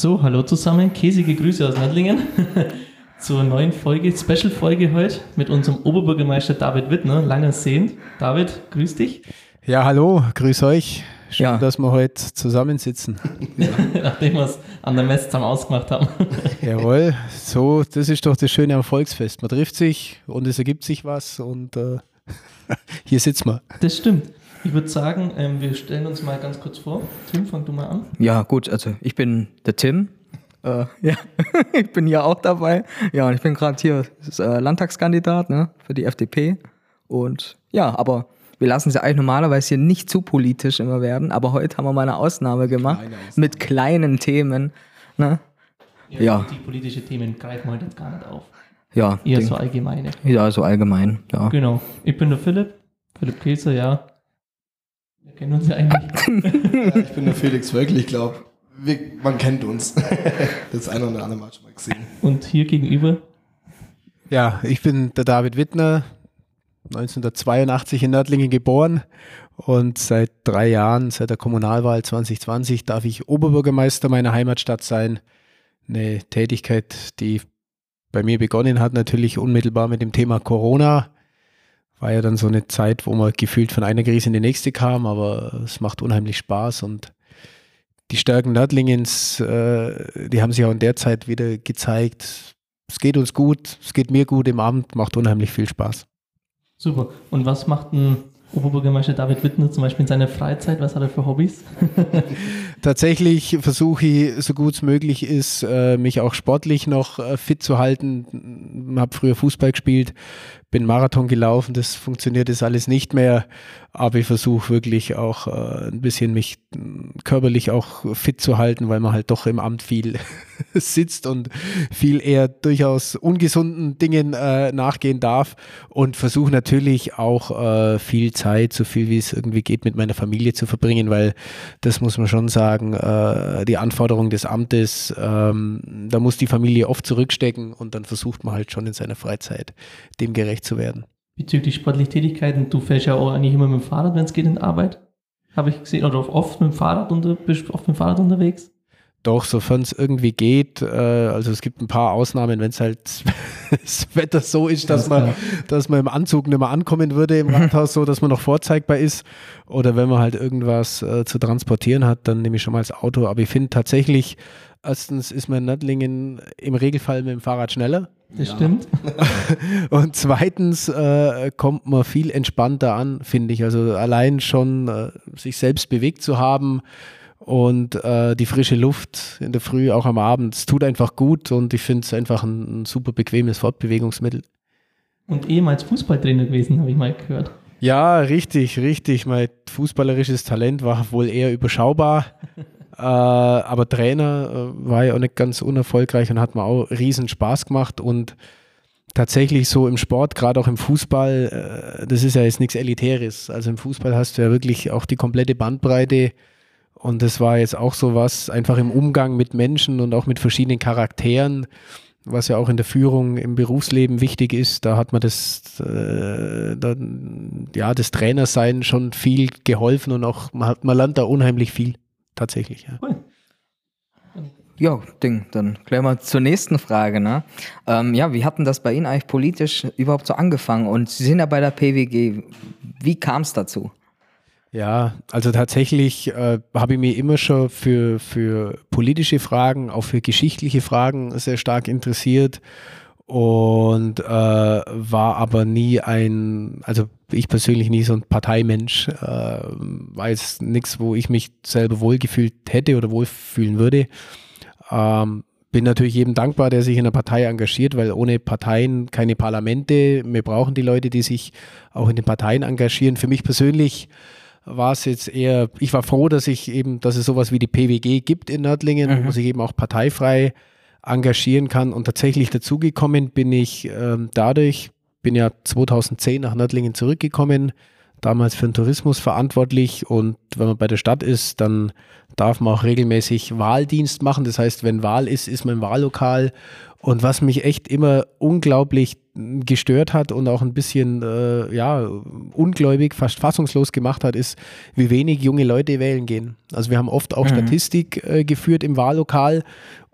So, hallo zusammen, käsige Grüße aus Nördlingen zur neuen Folge, Special-Folge heute mit unserem Oberbürgermeister David Wittner, lange sehend. David, grüß dich. Ja, hallo, grüß euch. Schön, Ja. dass wir heute zusammensitzen. Nachdem wir es an der Messe zusammen ausgemacht haben. Jawohl, so, das ist doch das Schöne am Volksfest. Man trifft sich und es ergibt sich was und äh, hier sitzen wir. Das stimmt. Ich würde sagen, ähm, wir stellen uns mal ganz kurz vor. Tim, fang du mal an. Ja, gut, also ich bin der Tim. Äh, ja, ich bin hier auch dabei. Ja, und ich bin gerade hier äh, Landtagskandidat ne, für die FDP. Und ja, aber wir lassen es ja eigentlich normalerweise hier nicht zu politisch immer werden. Aber heute haben wir mal eine Ausnahme gemacht mit kleinen Themen. Ne? Ja. Die politischen Themen greifen wir heute jetzt gar nicht auf. Ja, Eher so allgemeine. ja, so allgemein. Ja. Genau. Ich bin der Philipp. Philipp Käser, ja. Wir kennen uns ja eigentlich. Ja, ich bin der Felix Wölkel, ich glaube, man kennt uns. Das eine oder andere Mal schon mal gesehen. Und hier gegenüber Ja, ich bin der David Wittner, 1982 in Nördlingen geboren und seit drei Jahren, seit der Kommunalwahl 2020, darf ich Oberbürgermeister meiner Heimatstadt sein. Eine Tätigkeit, die bei mir begonnen hat, natürlich unmittelbar mit dem Thema Corona. War ja dann so eine Zeit, wo man gefühlt von einer Krise in die nächste kam, aber es macht unheimlich Spaß und die Stärken Nördlingens, äh, die haben sich auch in der Zeit wieder gezeigt. Es geht uns gut, es geht mir gut im Amt, macht unheimlich viel Spaß. Super. Und was macht ein Oberbürgermeister David Wittner zum Beispiel in seiner Freizeit? Was hat er für Hobbys? Tatsächlich versuche ich, so gut es möglich ist, äh, mich auch sportlich noch äh, fit zu halten. Habe früher Fußball gespielt, bin Marathon gelaufen, das funktioniert jetzt alles nicht mehr, aber ich versuche wirklich auch äh, ein bisschen mich körperlich auch fit zu halten, weil man halt doch im Amt viel sitzt und viel eher durchaus ungesunden Dingen äh, nachgehen darf. Und versuche natürlich auch äh, viel Zeit, so viel wie es irgendwie geht, mit meiner Familie zu verbringen, weil das muss man schon sagen, äh, die Anforderung des Amtes, ähm, da muss die Familie oft zurückstecken und dann versucht man halt schon in seiner Freizeit dem gerecht zu werden. Bezüglich sportlich Tätigkeiten, du fährst ja auch eigentlich immer mit dem Fahrrad, wenn es geht in Arbeit. Habe ich gesehen. Oder oft mit dem Fahrrad unter, bist oft mit dem Fahrrad unterwegs? Doch, sofern es irgendwie geht, äh, also es gibt ein paar Ausnahmen, wenn es halt das Wetter so ist, dass man, dass man im Anzug nicht mehr ankommen würde im Rathaus, so dass man noch vorzeigbar ist. Oder wenn man halt irgendwas äh, zu transportieren hat, dann nehme ich schon mal das Auto. Aber ich finde tatsächlich, erstens ist man in Nördlingen im Regelfall mit dem Fahrrad schneller. Das stimmt. Und zweitens äh, kommt man viel entspannter an, finde ich. Also allein schon äh, sich selbst bewegt zu haben und äh, die frische Luft in der Früh, auch am Abend, es tut einfach gut und ich finde es einfach ein, ein super bequemes Fortbewegungsmittel. Und ehemals Fußballtrainer gewesen, habe ich mal gehört. Ja, richtig, richtig. Mein fußballerisches Talent war wohl eher überschaubar. äh, aber Trainer äh, war ja auch nicht ganz unerfolgreich und hat mir auch riesen Spaß gemacht. Und tatsächlich so im Sport, gerade auch im Fußball, äh, das ist ja jetzt nichts Elitäres. Also im Fußball hast du ja wirklich auch die komplette Bandbreite. Und das war jetzt auch so was, einfach im Umgang mit Menschen und auch mit verschiedenen Charakteren was ja auch in der Führung im Berufsleben wichtig ist, da hat man das, äh, dann, ja, das Trainersein schon viel geholfen und auch man, hat, man lernt da unheimlich viel, tatsächlich. Ja. Cool. Ja, Ding, dann gleich mal zur nächsten Frage. Ne? Ähm, ja, wie hat denn das bei Ihnen eigentlich politisch überhaupt so angefangen? Und Sie sind ja bei der PWG. Wie kam es dazu? Ja, also tatsächlich äh, habe ich mich immer schon für, für politische Fragen, auch für geschichtliche Fragen sehr stark interessiert und äh, war aber nie ein, also ich persönlich nie so ein Parteimensch, äh, war jetzt nichts, wo ich mich selber wohlgefühlt hätte oder wohlfühlen würde. Ähm, bin natürlich jedem dankbar, der sich in einer Partei engagiert, weil ohne Parteien keine Parlamente. Wir brauchen die Leute, die sich auch in den Parteien engagieren. Für mich persönlich war es jetzt eher, ich war froh, dass ich eben, dass es sowas wie die PWG gibt in Nördlingen, wo man sich eben auch parteifrei engagieren kann. Und tatsächlich dazugekommen bin ich ähm, dadurch, bin ja 2010 nach Nördlingen zurückgekommen, damals für den Tourismus verantwortlich. Und wenn man bei der Stadt ist, dann darf man auch regelmäßig Wahldienst machen. Das heißt, wenn Wahl ist, ist man im Wahllokal. Und was mich echt immer unglaublich gestört hat und auch ein bisschen äh, ja, ungläubig, fast fassungslos gemacht hat, ist, wie wenig junge Leute wählen gehen. Also wir haben oft auch mhm. Statistik äh, geführt im Wahllokal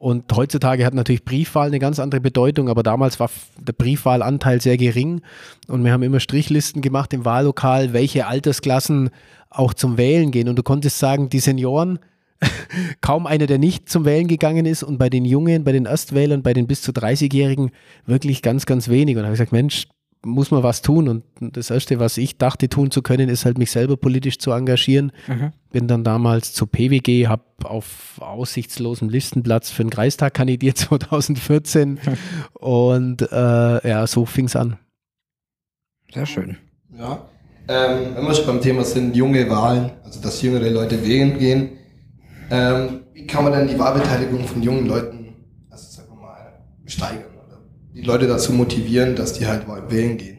und heutzutage hat natürlich Briefwahl eine ganz andere Bedeutung, aber damals war der Briefwahlanteil sehr gering und wir haben immer Strichlisten gemacht im Wahllokal, welche Altersklassen auch zum Wählen gehen. Und du konntest sagen, die Senioren, kaum einer, der nicht zum Wählen gegangen ist und bei den Jungen, bei den Erstwählern, bei den bis zu 30-Jährigen wirklich ganz, ganz wenig. Und da habe ich gesagt, Mensch, muss man was tun. Und das Erste, was ich dachte tun zu können, ist halt mich selber politisch zu engagieren. Mhm. Bin dann damals zu PWG, habe auf aussichtslosem Listenplatz für den Kreistag kandidiert 2014 und äh, ja, so fing es an. Sehr schön. Ja, ähm, wenn wir schon beim Thema sind, junge Wahlen, also dass jüngere Leute wählen gehen, ähm, wie kann man denn die Wahlbeteiligung von jungen Leuten, also sagen wir mal, steigern Leute dazu motivieren, dass die halt mal wählen gehen?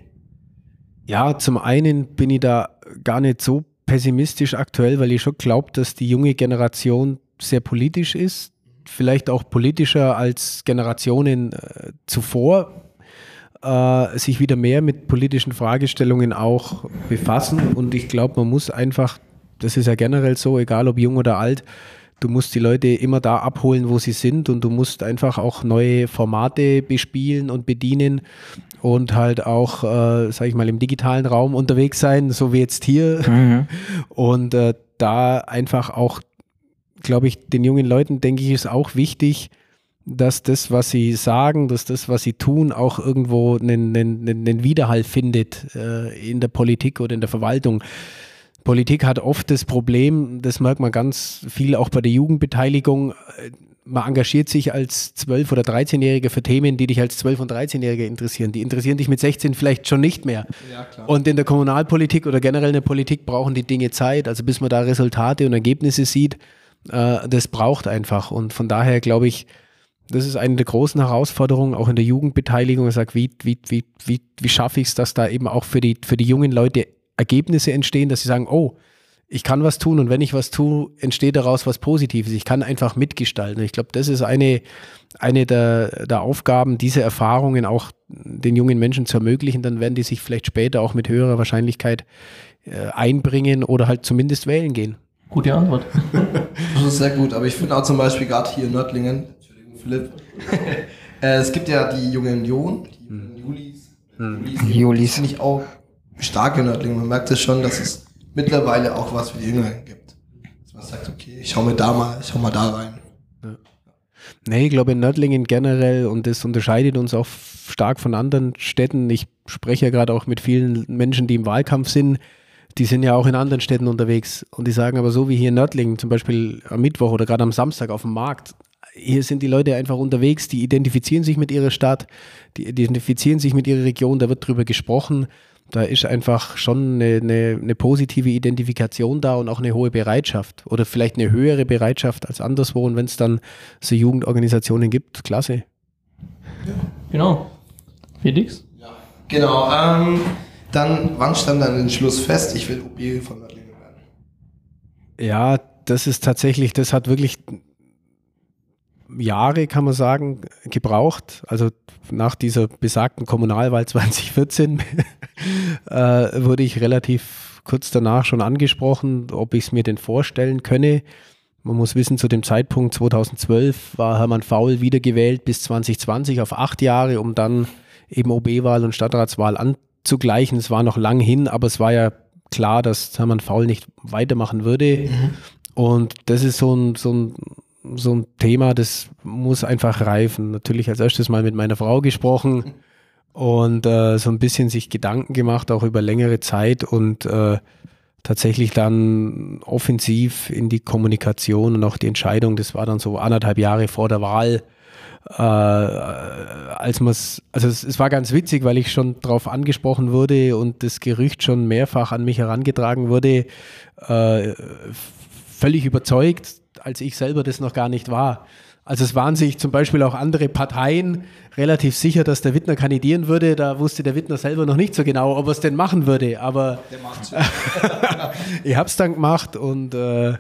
Ja, zum einen bin ich da gar nicht so pessimistisch aktuell, weil ich schon glaube, dass die junge Generation sehr politisch ist, vielleicht auch politischer als Generationen äh, zuvor, äh, sich wieder mehr mit politischen Fragestellungen auch befassen. Und ich glaube, man muss einfach, das ist ja generell so, egal ob jung oder alt, du musst die Leute immer da abholen, wo sie sind und du musst einfach auch neue Formate bespielen und bedienen und halt auch, äh, sag ich mal, im digitalen Raum unterwegs sein, so wie jetzt hier. Mhm. Und äh, da einfach auch, glaube ich, den jungen Leuten, denke ich, ist auch wichtig, dass das, was sie sagen, dass das, was sie tun, auch irgendwo einen, einen, einen Widerhall findet äh, in der Politik oder in der Verwaltung. Politik hat oft das Problem, das merkt man ganz viel auch bei der Jugendbeteiligung, man engagiert sich als 12- oder 13-Jähriger für Themen, die dich als 12- und 13-Jähriger interessieren. Die interessieren dich mit 16 vielleicht schon nicht mehr. Ja, und in der Kommunalpolitik oder generell in der Politik brauchen die Dinge Zeit, also bis man da Resultate und Ergebnisse sieht, äh, das braucht einfach. Und von daher glaube ich, das ist eine der großen Herausforderungen, auch in der Jugendbeteiligung. Ich sage, wie, wie, wie, wie, wie schaffe ich es, dass da eben auch für die, für die jungen Leute Ergebnisse entstehen, dass sie sagen, oh, ich kann was tun und wenn ich was tue, entsteht daraus was Positives. Ich kann einfach mitgestalten. Ich glaube, das ist eine, eine der, der Aufgaben, diese Erfahrungen auch den jungen Menschen zu ermöglichen. Dann werden die sich vielleicht später auch mit höherer Wahrscheinlichkeit äh, einbringen oder halt zumindest wählen gehen. Gute Antwort. das ist sehr gut, aber ich finde auch zum Beispiel gerade hier in Nördlingen, Philipp. äh, es gibt ja die Junge Union, die hm. Julis. Hm. Julis. Julis. Finde ich auch starke Nördlinge. Man merkt es schon, dass es mittlerweile auch was für die Jüngeren gibt. Dass man sagt, okay, ich schau mir da mal, ich schau mal da rein. Nee, ich glaube in Nördlingen generell und das unterscheidet uns auch stark von anderen Städten. Ich spreche ja gerade auch mit vielen Menschen, die im Wahlkampf sind. Die sind ja auch in anderen Städten unterwegs und die sagen aber so wie hier in Nördlingen, zum Beispiel am Mittwoch oder gerade am Samstag auf dem Markt, hier sind die Leute einfach unterwegs, die identifizieren sich mit ihrer Stadt, die identifizieren sich mit ihrer Region, da wird drüber gesprochen. Da ist einfach schon eine, eine, eine, positive Identifikation da und auch eine hohe Bereitschaft oder vielleicht eine höhere Bereitschaft als anderswo. Und wenn es dann so Jugendorganisationen gibt, klasse. Ja. Genau. Felix? Ja. Genau. Ähm, dann, wann stand dann den Schluss fest, ich will OB von Nördlingen werden? Ja, das ist tatsächlich, das hat wirklich Jahre, kann man sagen, gebraucht. Also nach dieser besagten Kommunalwahl 2014 äh, wurde ich relativ kurz danach schon angesprochen, ob ich es mir denn vorstellen könne. Man muss wissen, zu dem Zeitpunkt 2012 war Hermann Faul wiedergewählt bis 2020 auf acht Jahre, um dann eben OB-Wahl und Stadtratswahl anzugleichen. Es war noch lang hin, aber es war ja klar, dass Hermann Faul nicht weitermachen würde. Mhm. Und das ist so ein, so ein so ein Thema, das muss einfach reifen. Natürlich als erstes mal mit meiner Frau gesprochen und äh, so ein bisschen sich Gedanken gemacht, auch über längere Zeit und äh, tatsächlich dann offensiv in die Kommunikation und auch die Entscheidung, das war dann so anderthalb Jahre vor der Wahl, äh, als man es, also es, es, war ganz witzig, weil ich schon darauf angesprochen wurde und das Gerücht schon mehrfach an mich herangetragen wurde, äh, völlig überzeugt, als ich selber das noch gar nicht war. Also es waren sich zum Beispiel auch andere Parteien relativ sicher, dass der Wittner kandidieren würde. Da wusste der Wittner selber noch nicht so genau, ob er es denn machen würde. Aber ich habe es dann gemacht und äh,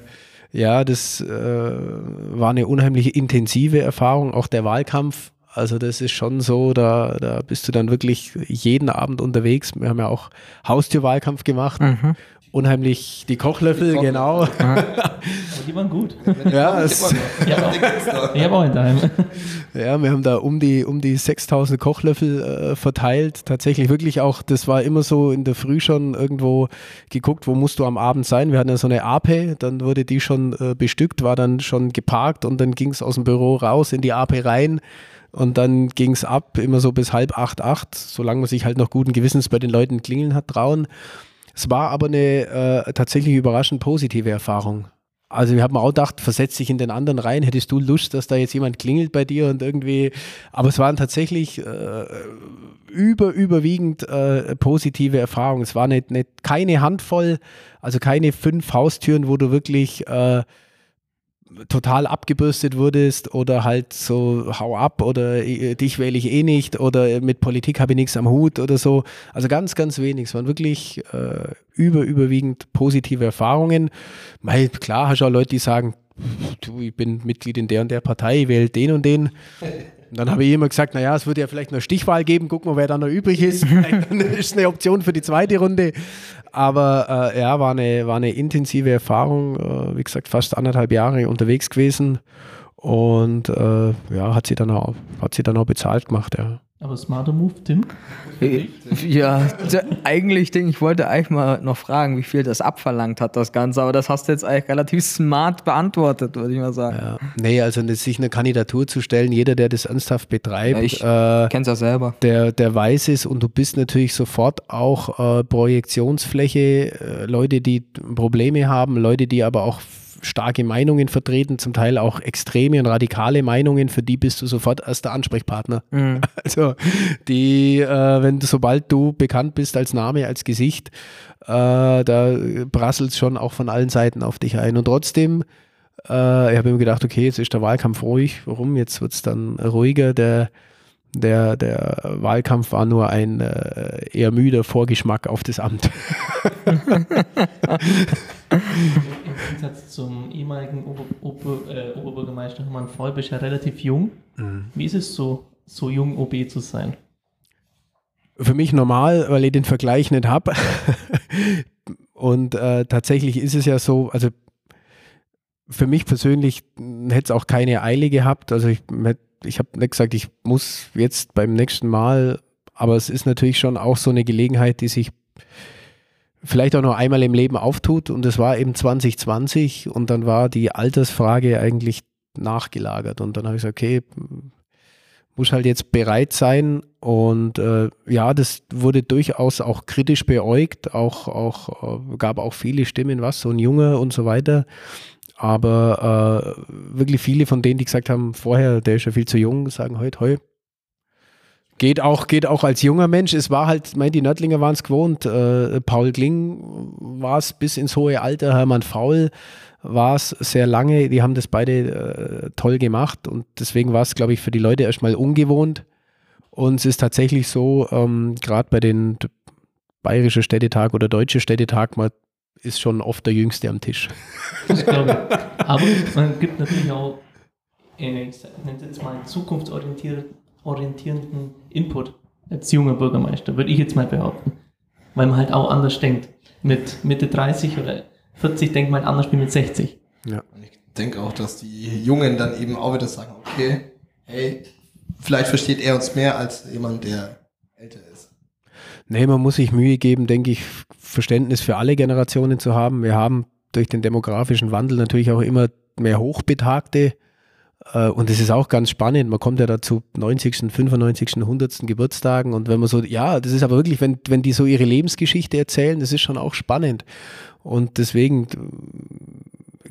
ja, das äh, war eine unheimlich intensive Erfahrung. Auch der Wahlkampf Also das ist schon so, da, da bist du dann wirklich jeden Abend unterwegs. Wir haben ja auch Haustürwahlkampf gemacht. Mhm. Unheimlich die Kochlöffel, genau. Aber die waren gut. Ja, es, Ich habe auch, hab auch daheim. Ja, wir haben da um die, um die 6000 Kochlöffel äh, verteilt. Tatsächlich wirklich auch, das war immer so in der Früh schon irgendwo geguckt, wo musst du am Abend sein. Wir hatten ja so eine AP, dann wurde die schon äh, bestückt, war dann schon geparkt und dann ging es aus dem Büro raus in die AP rein. Und dann ging es ab, immer so bis halb acht, acht, solange man sich halt noch guten Gewissens bei den Leuten klingeln hat trauen. Es war aber eine äh, tatsächlich überraschend positive Erfahrung. Also wir haben auch gedacht, versetz dich in den anderen rein, hättest du Lust, dass da jetzt jemand klingelt bei dir und irgendwie, aber es waren tatsächlich äh, über, überwiegend äh, positive Erfahrungen. Es war nicht, nicht keine Handvoll, also keine fünf Haustüren, wo du wirklich äh, total abgebürstet wurdest oder halt so hau ab oder äh, dich wähle ich eh nicht oder mit Politik habe ich nichts am Hut oder so. Also ganz, ganz wenig. Es waren wirklich äh, über, überwiegend positive Erfahrungen. Weil klar hast du auch Leute, die sagen, du, ich bin Mitglied in der und der Partei, wähle den und den. Und dann habe ich immer gesagt, naja, es würde ja vielleicht noch Stichwahl geben, gucken wir, wer da noch übrig ist. Vielleicht ist eine Option für die zweite Runde. Aber äh, ja, war eine, war eine intensive Erfahrung. Äh, wie gesagt, fast anderthalb Jahre unterwegs gewesen. Und äh, ja, hat sie, dann auch, hat sie dann auch bezahlt gemacht, ja. Aber smarter Move, Tim? Ja, eigentlich, Ding, ich wollte eigentlich mal noch fragen, wie viel das abverlangt hat, das Ganze, aber das hast du jetzt eigentlich relativ smart beantwortet, würde ich mal sagen. ja. Nee, also sich eine Kandidatur zu stellen, jeder, der das ernsthaft betreibt, Ja, ich äh, Kennst ja selber. der, der weiß es und du bist natürlich sofort auch äh, Projektionsfläche, äh, Leute, die Probleme haben, Leute, die aber auch starke Meinungen vertreten, zum Teil auch extreme und radikale Meinungen, für die bist du sofort erster Ansprechpartner. Mhm. Also die, äh, wenn du, sobald du bekannt bist als Name, als Gesicht, äh, da prasselt es schon auch von allen Seiten auf dich ein. Und trotzdem, äh, ich habe mir gedacht, okay, jetzt ist der Wahlkampf ruhig. Warum? Jetzt wird es dann ruhiger. Der, der, der Wahlkampf war nur ein äh, eher müder Vorgeschmack auf das Amt. Im Gegensatz zum ehemaligen Ober, Ober, äh, Oberbürgermeister Hermann du ja relativ jung. Wie ist es so, so jung OB zu sein? für mich normal, weil ich den Vergleich nicht habe. Und äh, tatsächlich ist es ja so, also für mich persönlich hätte es auch keine Eile gehabt. Also ich, ich habe nicht gesagt, ich muss jetzt beim nächsten Mal, aber es ist natürlich schon auch so eine Gelegenheit, die sich vielleicht auch nur einmal im Leben auftut. Und das war eben 2020 und dann war die Altersfrage eigentlich nachgelagert. Und dann habe ich gesagt, okay, muss halt jetzt bereit sein. Und äh, ja, das wurde durchaus auch kritisch beäugt, auch, auch äh, gab auch viele Stimmen, was, so ein Junge und so weiter. Aber äh, wirklich viele von denen, die gesagt haben, vorher, der ist ja viel zu jung, sagen heute, heu. Geht auch, geht auch als junger Mensch. Es war halt, meine, die Nördlinger waren es gewohnt. Äh, Paul Kling war es bis ins hohe Alter, Hermann Faul war es sehr lange. Die haben das beide äh, toll gemacht und deswegen war es, glaube ich, für die Leute erstmal ungewohnt. Und es ist tatsächlich so, ähm, gerade bei den d- Bayerische Städtetag oder Deutsche Städtetag, man ist schon oft der Jüngste am Tisch. Das glaube ich. Aber man gibt natürlich auch ich nenne es jetzt mal einen zukunftsorientierenden Input als junger Bürgermeister, würde ich jetzt mal behaupten. Weil man halt auch anders denkt. Mit Mitte 30 oder 40 denkt man anders wie mit 60. Ja. Und ich denke auch, dass die Jungen dann eben auch wieder sagen, okay, hey, vielleicht versteht er uns mehr als jemand, der älter ist. Nee, man muss sich Mühe geben, denke ich, Verständnis für alle Generationen zu haben. Wir haben durch den demografischen Wandel natürlich auch immer mehr Hochbetagte. Äh, Und es ist auch ganz spannend. Man kommt ja dazu 90., 95., 100. Geburtstagen. Und wenn man so, ja, das ist aber wirklich, wenn, wenn die so ihre Lebensgeschichte erzählen, das ist schon auch spannend. Und deswegen,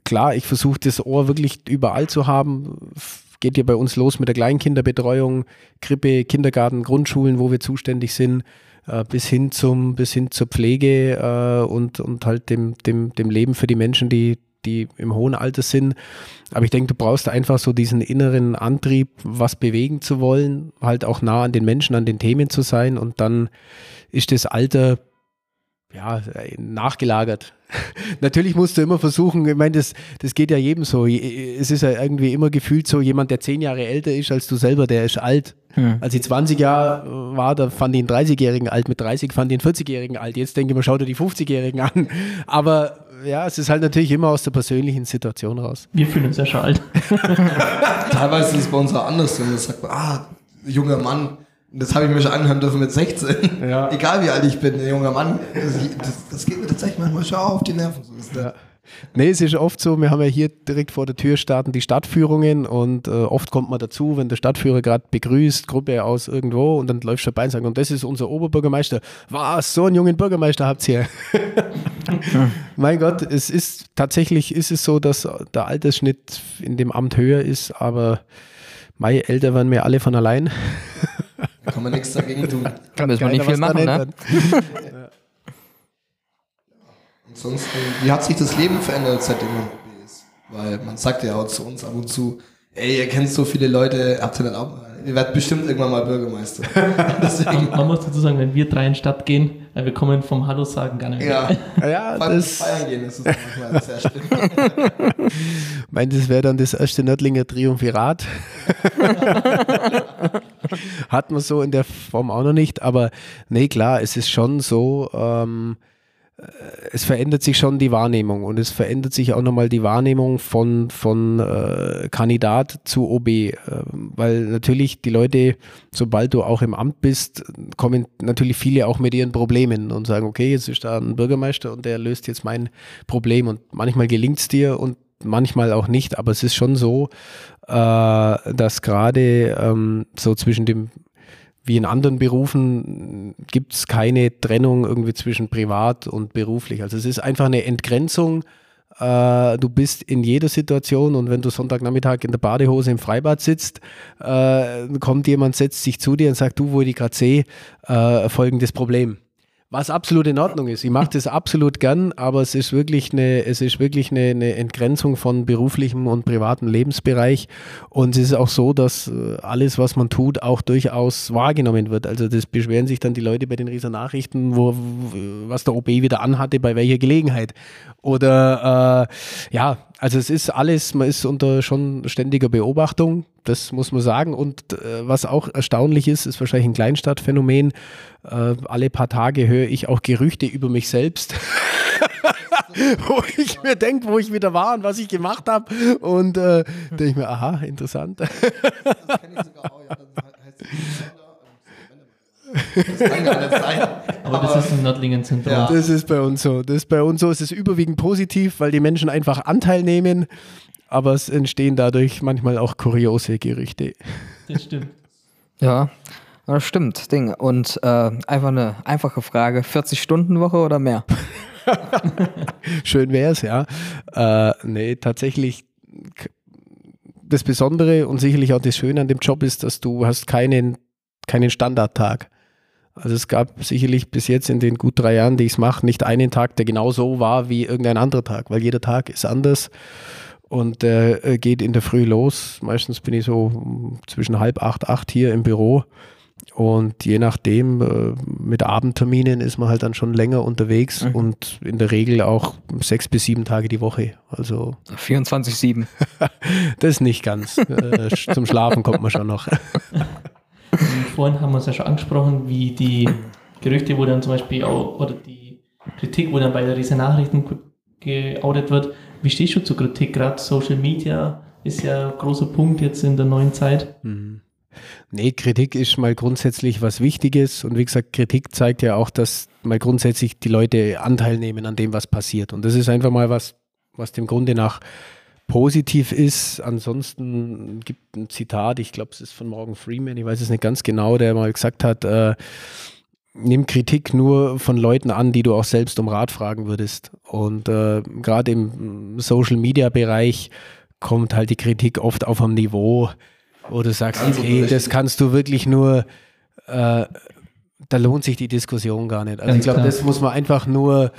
klar, ich versuche das Ohr wirklich überall zu haben. Geht ja bei uns los mit der Kleinkinderbetreuung, Krippe, Kindergarten, Grundschulen, wo wir zuständig sind, äh, bis hin zum, bis hin zur Pflege äh, und, und halt dem, dem, dem Leben für die Menschen, die, die im hohen Alter sind. Aber ich denke, du brauchst einfach so diesen inneren Antrieb, was bewegen zu wollen, halt auch nah an den Menschen, an den Themen zu sein und dann ist das Alter ja, nachgelagert. Natürlich musst du immer versuchen, ich meine, das, das geht ja jedem so. Es ist ja irgendwie immer gefühlt so, jemand, der zehn Jahre älter ist als du selber, der ist alt. Hm. Als ich 20 Jahre war, da fand ich einen 30-Jährigen alt, mit 30 fand ich einen 40-Jährigen alt. Jetzt denke ich mal, schau dir die 50-Jährigen an. Aber ja, es ist halt natürlich immer aus der persönlichen Situation raus. Wir fühlen uns ja schon alt. Teilweise ist es bei uns auch anders. Und sagt man, ah, junger Mann, das habe ich mir schon anhören dürfen mit 16. Ja. Egal wie alt ich bin, ein junger Mann. Das, das, geht mir tatsächlich manchmal schon auf die Nerven. So ja. Nee, es ist oft so, wir haben ja hier direkt vor der Tür starten die Stadtführungen und äh, oft kommt man dazu, wenn der Stadtführer gerade begrüßt, Gruppe aus irgendwo und dann läuft schon bei und sagt, und das ist unser Oberbürgermeister. Was, so einen jungen Bürgermeister habt ihr? mein Gott, es ist tatsächlich ist es so, dass der Altersschnitt in dem Amt höher ist, aber meine Eltern waren mir alle von allein. Da kann man nichts dagegen tun. Kann man nicht viel machen, ne? Ansonsten, wie hat sich das Leben verändert, seitdem man OB ist? Weil man sagt ja auch zu uns ab und zu, ey, ihr kennt so viele Leute, habt ihr dann auch Ihr werdet bestimmt irgendwann mal Bürgermeister. Deswegen. Man muss dazu sagen, wenn wir drei in die Stadt gehen, wir kommen vom Hallo sagen gar nicht mehr. Ja, ja das feiern gehen, das ist manchmal sehr schlimm. ich meine, das wäre dann das erste Nördlinger Triumphirat. Hat man so in der Form auch noch nicht, aber nee, klar, es ist schon so, ähm, es verändert sich schon die Wahrnehmung und es verändert sich auch nochmal die Wahrnehmung von, von äh, Kandidat zu OB, äh, weil natürlich die Leute, sobald du auch im Amt bist, kommen natürlich viele auch mit ihren Problemen und sagen, okay, jetzt ist da ein Bürgermeister und der löst jetzt mein Problem und manchmal gelingt es dir und manchmal auch nicht, aber es ist schon so, äh, dass gerade ähm, so zwischen dem wie in anderen Berufen gibt es keine Trennung irgendwie zwischen privat und beruflich. Also es ist einfach eine Entgrenzung. Äh, du bist in jeder Situation und wenn du Sonntagnachmittag in der Badehose im Freibad sitzt, äh, kommt jemand, setzt sich zu dir und sagt, du, wo ich gerade sehe, äh, folgendes Problem. Was absolut in Ordnung ist. Ich mache das absolut gern, aber es ist wirklich eine, es ist wirklich eine, eine Entgrenzung von beruflichem und privatem Lebensbereich. Und es ist auch so, dass äh, alles, was man tut, auch durchaus wahrgenommen wird. Also das beschweren sich dann die Leute bei den Rieser Nachrichten, wo, was der OB wieder anhatte, bei welcher Gelegenheit. Oder äh, ja, also es ist alles, man ist unter schon ständiger Beobachtung, das muss man sagen. Und äh, was auch erstaunlich ist, ist wahrscheinlich ein Kleinstadtphänomen. Äh, alle paar Tage höre ich auch Gerüchte über mich selbst. wo ich mir denke, wo ich wieder war und was ich gemacht habe. Und äh, denke ich mir, aha, interessant. das kenne ich sogar auch, ja, dann heißt es das kann gar nicht sein. Aber, Aber das ist ein Nördlingen-Zentrum. Ja. Das ist bei uns so. Das ist bei uns so. Es ist überwiegend positiv, weil die Menschen einfach Anteil nehmen. Aber es entstehen dadurch manchmal auch kuriose Gerüchte. Das stimmt. Ja, das stimmt. Ding. Und äh, einfach eine einfache Frage: 40-Stunden-Woche oder mehr? Schön wäre es, ja. Äh, nee, tatsächlich das Besondere und sicherlich auch das Schöne an dem Job ist, dass du hast keinen, keinen Standardtag. Also es gab sicherlich bis jetzt in den gut drei Jahren, die ich es mache, nicht einen Tag, der genau so war wie irgendein anderer Tag, weil jeder Tag ist anders und der äh, geht in der Früh los. Meistens bin ich so zwischen halb acht, acht hier im Büro und je nachdem, äh, mit Abendterminen ist man halt dann schon länger unterwegs mhm. und in der Regel auch sechs bis sieben Tage die Woche. Also 24-7. das ist nicht ganz. Äh, zum Schlafen kommt man schon noch. Vorhin haben wir es ja schon angesprochen, wie die Gerüchte, wo dann zum Beispiel auch, oder die Kritik, wo dann bei der Riese Nachrichten geoutet wird. Wie stehst du zur Kritik? Gerade Social Media ist ja ein großer Punkt jetzt in der neuen Zeit. Mhm. Nee, Kritik ist mal grundsätzlich was Wichtiges und wie gesagt, Kritik zeigt ja auch, dass mal grundsätzlich die Leute Anteil nehmen an dem, was passiert. Und das ist einfach mal was, was dem Grunde nach positiv ist. Ansonsten gibt ein Zitat, ich glaube, es ist von Morgan Freeman, ich weiß es nicht ganz genau, der mal gesagt hat, äh, nimm Kritik nur von Leuten an, die du auch selbst um Rat fragen würdest. Und äh, gerade im Social-Media-Bereich kommt halt die Kritik oft auf einem Niveau, wo du sagst, also hey, das kannst du wirklich nur, äh, da lohnt sich die Diskussion gar nicht. Also ich glaube, das muss man einfach nur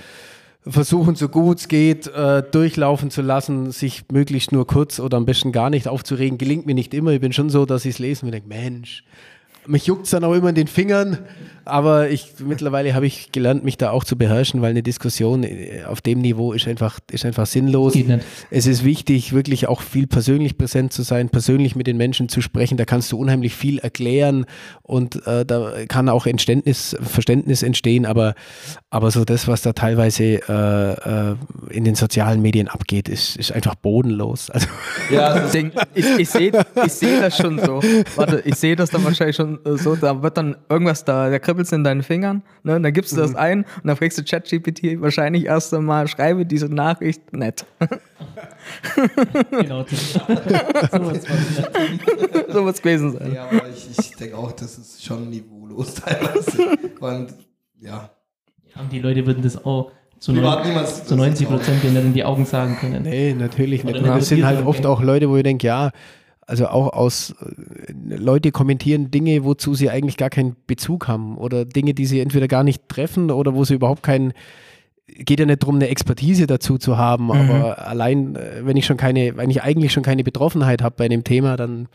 versuchen, so gut es geht, äh, durchlaufen zu lassen, sich möglichst nur kurz oder am besten gar nicht aufzuregen. Gelingt mir nicht immer. Ich bin schon so, dass ich es lesen und denke, Mensch, mich juckt es dann auch immer in den Fingern. Aber ich, mittlerweile habe ich gelernt, mich da auch zu beherrschen, weil eine Diskussion äh, auf dem Niveau ist einfach, ist einfach sinnlos. Es ist wichtig, wirklich auch viel persönlich präsent zu sein, persönlich mit den Menschen zu sprechen. Da kannst du unheimlich viel erklären und äh, da kann auch Entständnis, Verständnis entstehen. Aber, aber so das, was da teilweise äh, äh, in den sozialen Medien abgeht, ist, ist einfach bodenlos. Also Ja, ich, ich, ich sehe ich seh das schon so. Warte, ich sehe das dann wahrscheinlich schon äh, so. Da wird dann irgendwas da, da kribbelst in deinen Fingern, ne? Und dann gibst du das ein und dann fragst du ChatGPT wahrscheinlich erst einmal, schreibe diese Nachricht nett. Genau, das so wird es gewesen sein. Ja, aber ich, ich denke auch, das ist schon niveaulos teilweise. Und ja, Und die Leute würden das auch zu, neun- niemals- zu 90 Prozent denen in die Augen sagen können. Nee, natürlich nicht. Oder das sind halt oft auch Leute, wo ich denke, ja, also auch aus äh, Leute kommentieren Dinge, wozu sie eigentlich gar keinen Bezug haben oder Dinge, die sie entweder gar nicht treffen oder wo sie überhaupt keinen geht ja nicht darum, eine Expertise dazu zu haben, aber allein, äh, wenn ich schon keine, wenn ich eigentlich schon keine Betroffenheit habe bei dem Thema, dann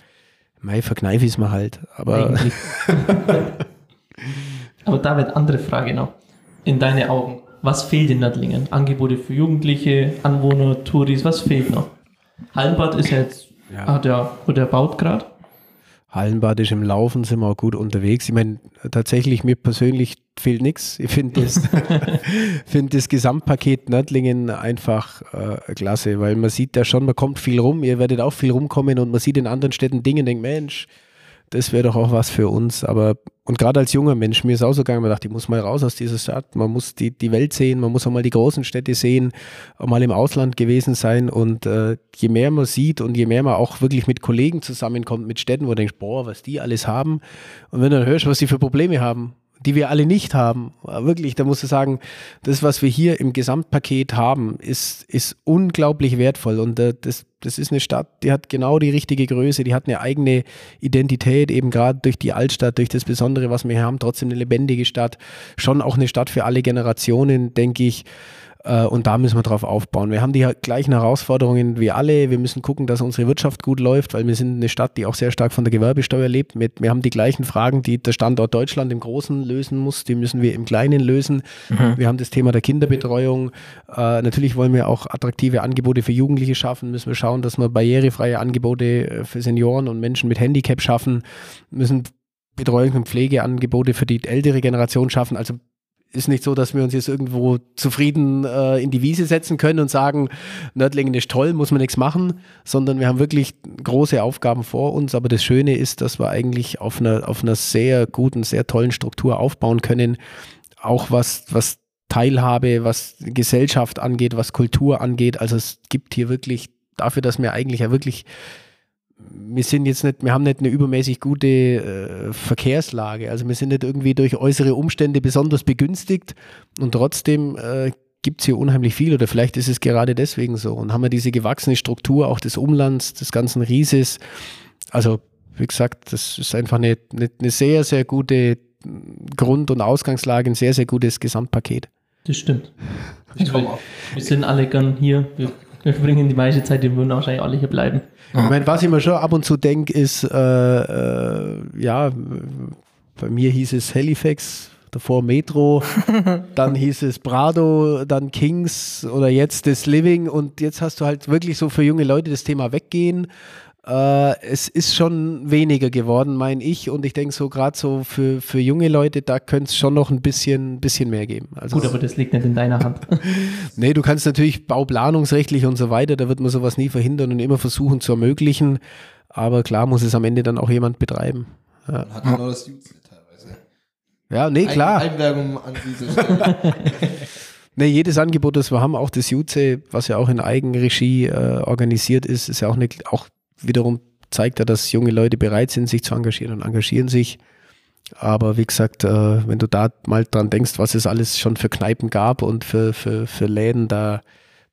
mei, verkneife ich es mir halt. Aber. Aber David, andere Frage noch. In deine Augen, was fehlt in Nördlingen? Angebote für Jugendliche, Anwohner, Touris, was fehlt noch? Hallenbad ist ja jetzt, Ja. hat ja, oder baut gerade. Hallenbad ist im Laufen, sind wir auch gut unterwegs. Ich meine, tatsächlich, mir persönlich fehlt nichts. Ich finde das, find das Gesamtpaket Nördlingen einfach äh, klasse, weil man sieht da schon, man kommt viel rum, ihr werdet auch viel rumkommen und man sieht in anderen Städten Dinge und denkt, Mensch, das wäre doch auch was für uns. Aber, und gerade als junger Mensch, mir ist auch so gegangen, man dachte, ich muss mal raus aus dieser Stadt, man muss die, die Welt sehen, man muss auch mal die großen Städte sehen, auch mal im Ausland gewesen sein. Und äh, je mehr man sieht und je mehr man auch wirklich mit Kollegen zusammenkommt, mit Städten, wo du denkst, boah, was die alles haben. Und wenn du dann hörst, was die für Probleme haben, die wir alle nicht haben. Äh, Wirklich, da musst du sagen, das, was wir hier im Gesamtpaket haben, ist, ist unglaublich wertvoll. Und äh, das, das ist eine Stadt, die hat genau die richtige Größe, die hat eine eigene Identität, eben gerade durch die Altstadt, durch das Besondere, was wir hier haben, trotzdem eine lebendige Stadt. Schon auch eine Stadt für alle Generationen, denke ich. Äh, Und da müssen wir drauf aufbauen. Wir haben die gleichen Herausforderungen wie alle. Wir müssen gucken, dass unsere Wirtschaft gut läuft, weil wir sind eine Stadt, die auch sehr stark von der Gewerbesteuer lebt. Mit, wir haben die gleichen Fragen, die der Standort Deutschland im Großen lösen muss. Die müssen wir im Kleinen lösen. Wir haben das Thema der Kinderbetreuung. Äh, natürlich wollen wir auch attraktive Angebote für Jugendliche schaffen. Müssen wir schauen, dass wir barrierefreie Angebote äh, für Senioren und Menschen mit Handicap schaffen. Müssen Betreuung und Pflegeangebote für die ältere Generation schaffen. Also ist nicht so, dass wir uns jetzt irgendwo zufrieden äh, in die Wiese setzen können und sagen, Nördlingen ist toll, muss man nichts machen, sondern wir haben wirklich große Aufgaben vor uns. Aber das Schöne ist, dass wir eigentlich auf einer, auf einer sehr guten, sehr tollen Struktur aufbauen können. Auch was, was Teilhabe, was Gesellschaft angeht, was Kultur angeht. Also es gibt hier wirklich dafür, dass wir eigentlich ja wirklich wir sind jetzt nicht, wir haben nicht eine übermäßig gute äh, Verkehrslage. Also wir sind nicht irgendwie durch äußere Umstände besonders begünstigt und trotzdem äh, gibt es hier unheimlich viel oder vielleicht ist es gerade deswegen so. Und haben wir diese gewachsene Struktur auch des Umlands, des ganzen Rieses. Also, wie gesagt, das ist einfach eine, eine, eine sehr, sehr gute Grund- und Ausgangslage, ein sehr, sehr gutes Gesamtpaket. Das stimmt. Ich wir, auch. wir sind alle gern hier. Wir, wir verbringen die meiste Zeit, wir würden wahrscheinlich alle hier bleiben. Ich meine, was ich mir schon ab und zu denke, ist, äh, äh, ja, bei mir hieß es Halifax, davor Metro, dann hieß es Prado, dann Kings oder jetzt das Living und jetzt hast du halt wirklich so für junge Leute das Thema Weggehen. Äh, es ist schon weniger geworden, meine ich, und ich denke so gerade so für, für junge Leute, da könnte es schon noch ein bisschen, bisschen mehr geben. Also Gut, aber das liegt nicht in deiner Hand. Nee, du kannst natürlich bauplanungsrechtlich und so weiter, da wird man sowas nie verhindern und immer versuchen zu ermöglichen. Aber klar muss es am Ende dann auch jemand betreiben. Ja, Hat man noch das Jutze teilweise. ja nee, klar. Ein, Einwerbung an dieser Stelle. Nee, jedes Angebot, das wir haben, auch das Jutze, was ja auch in Eigenregie äh, organisiert ist, ist ja auch, eine, auch wiederum zeigt ja, dass junge Leute bereit sind, sich zu engagieren und engagieren sich. Aber wie gesagt, äh, wenn du da mal dran denkst, was es alles schon für Kneipen gab und für, für, für Läden, da,